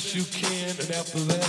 best you can, and after that.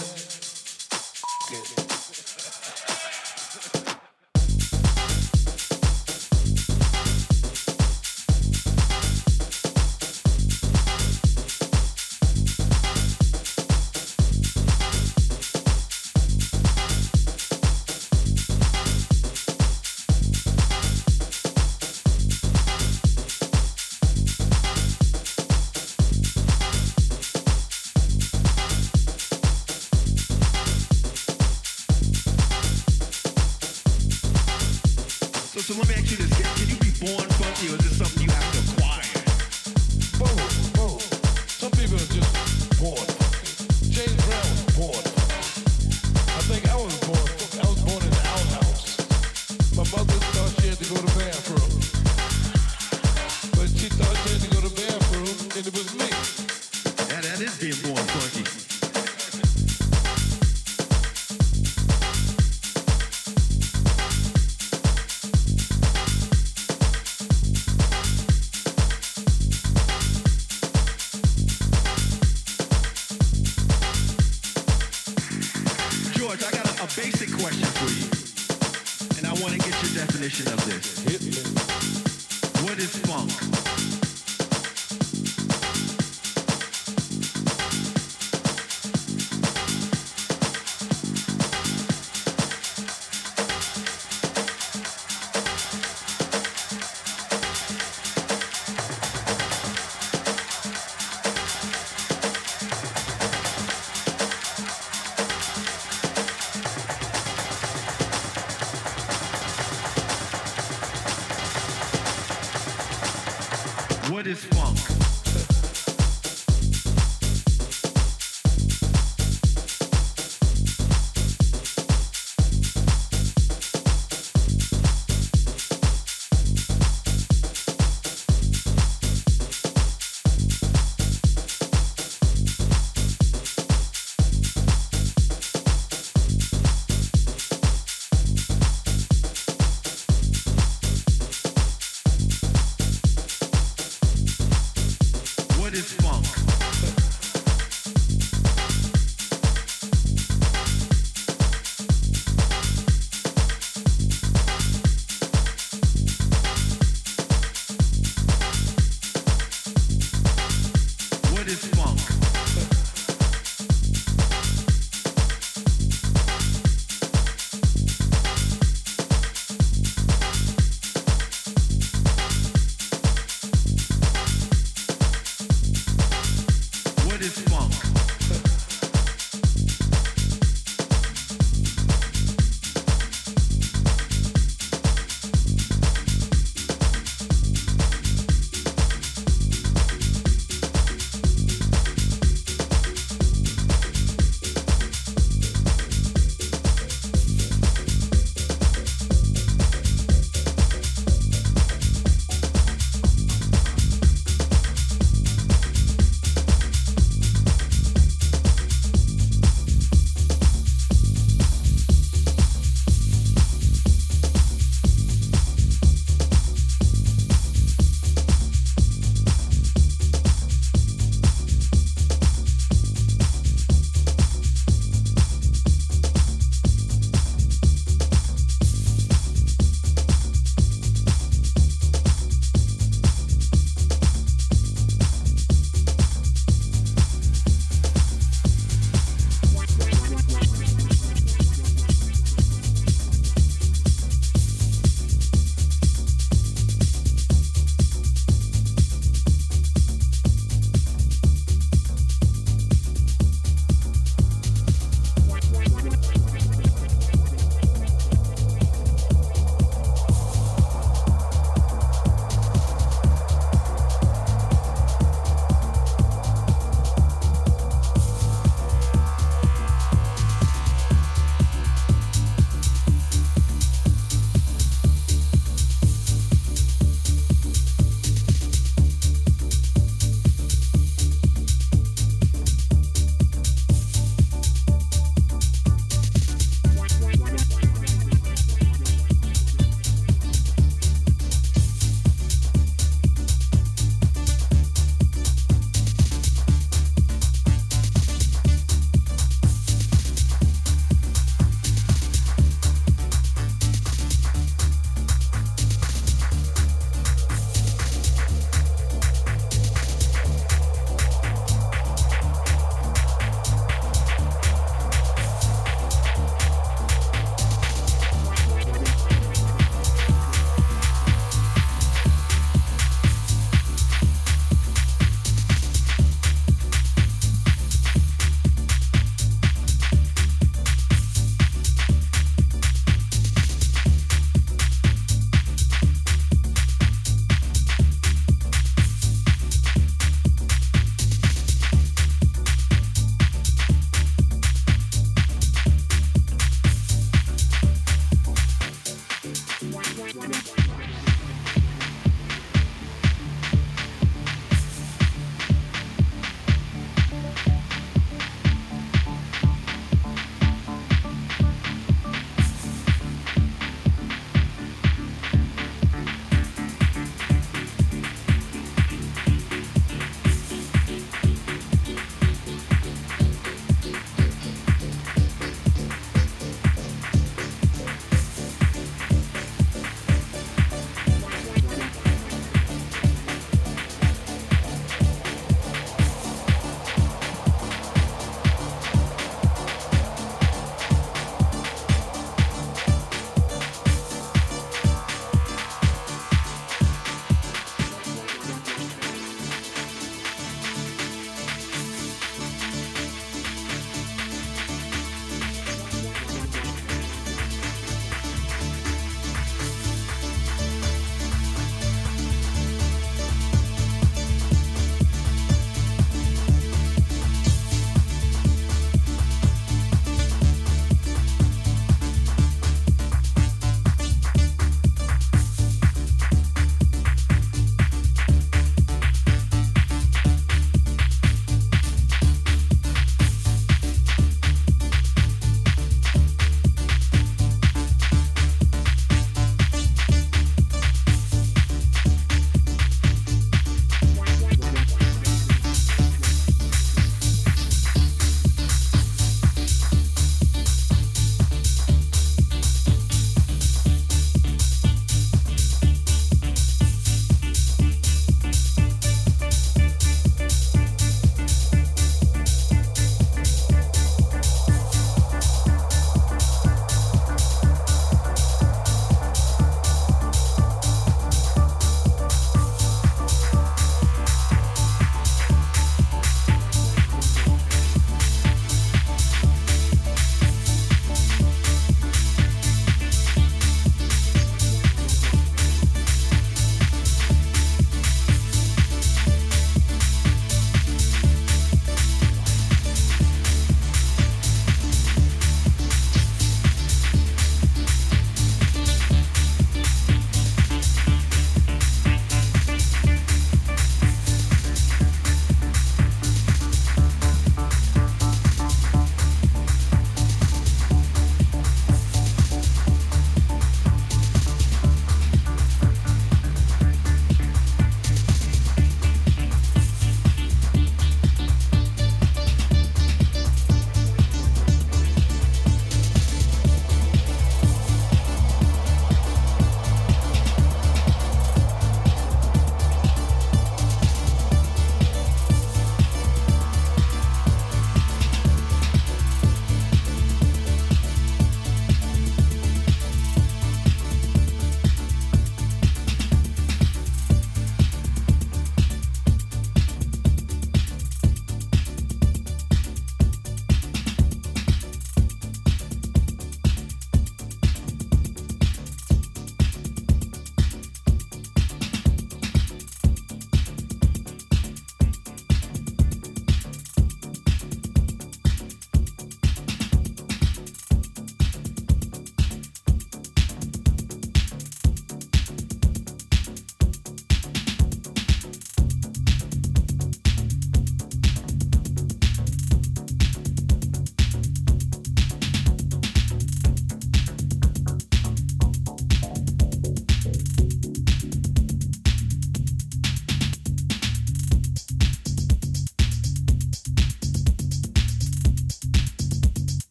is being born funky.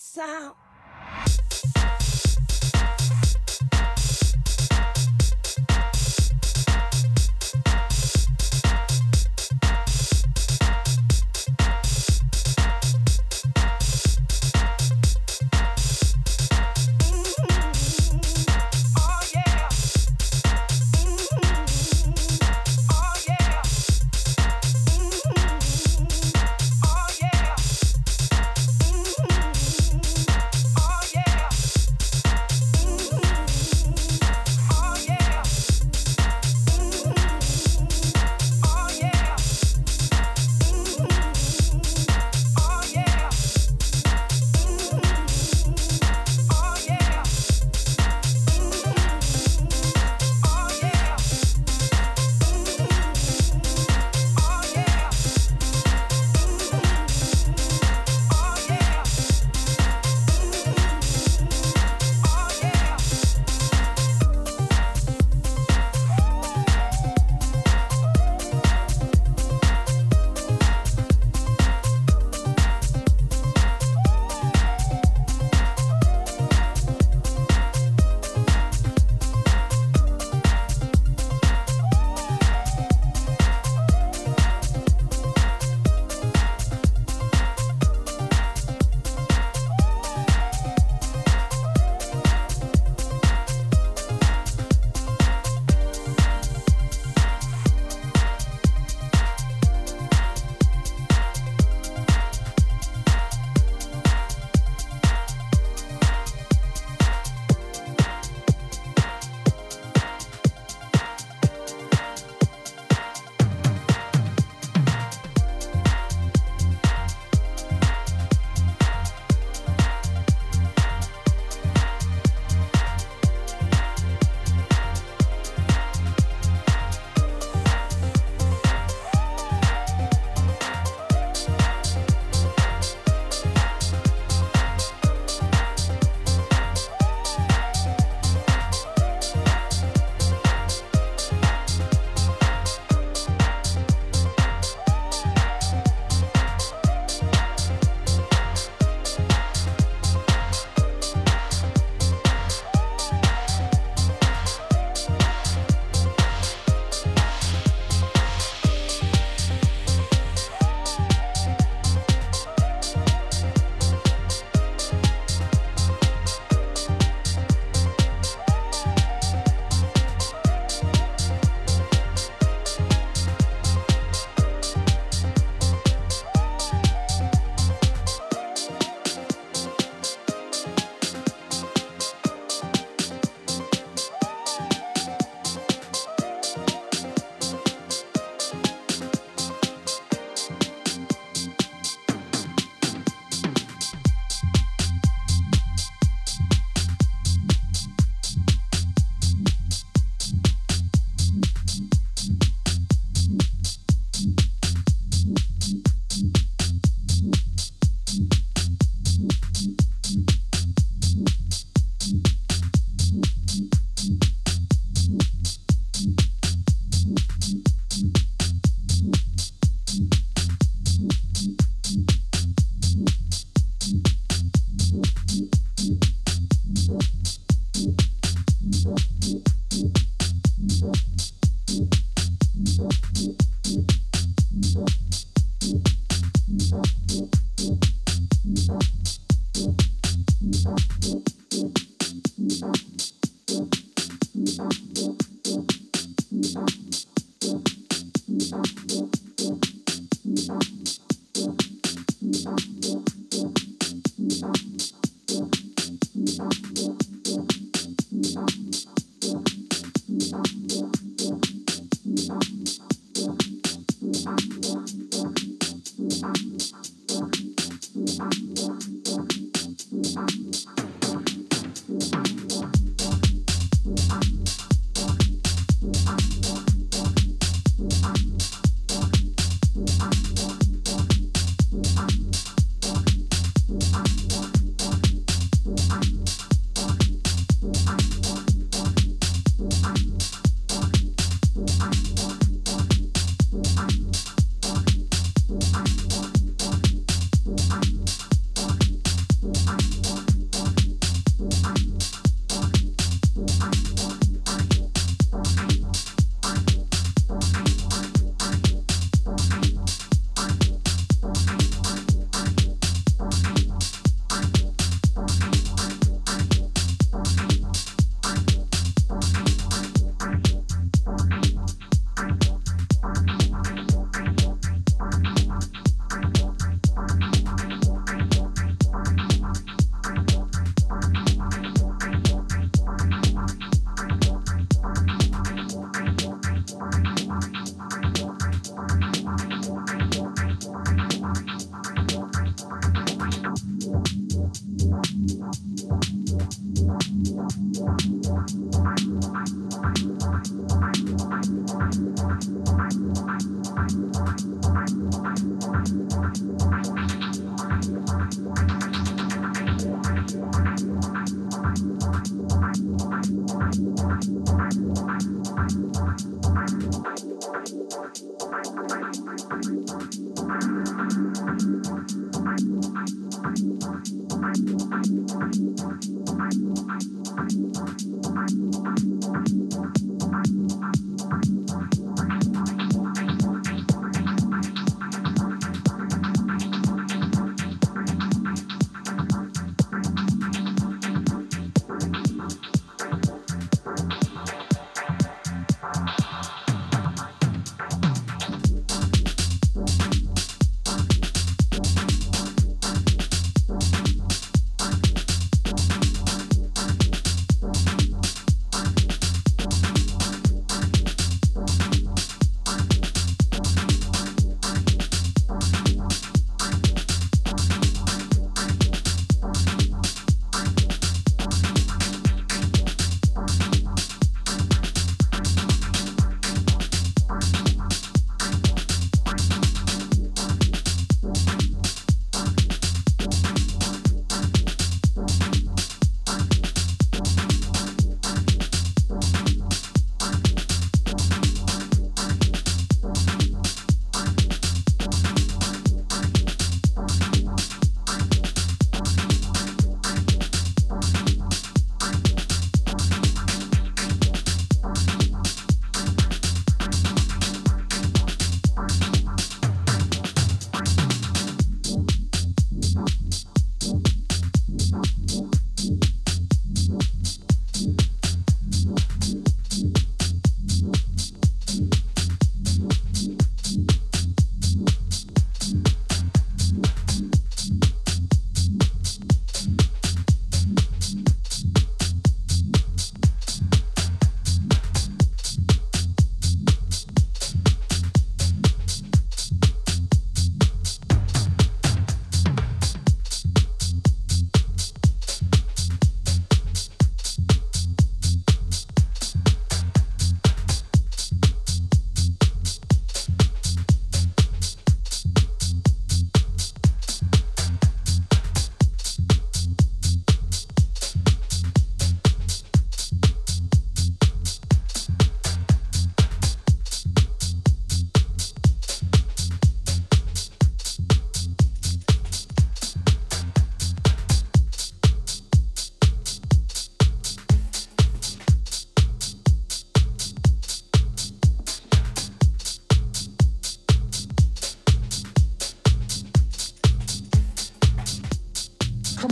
sound.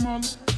Come on.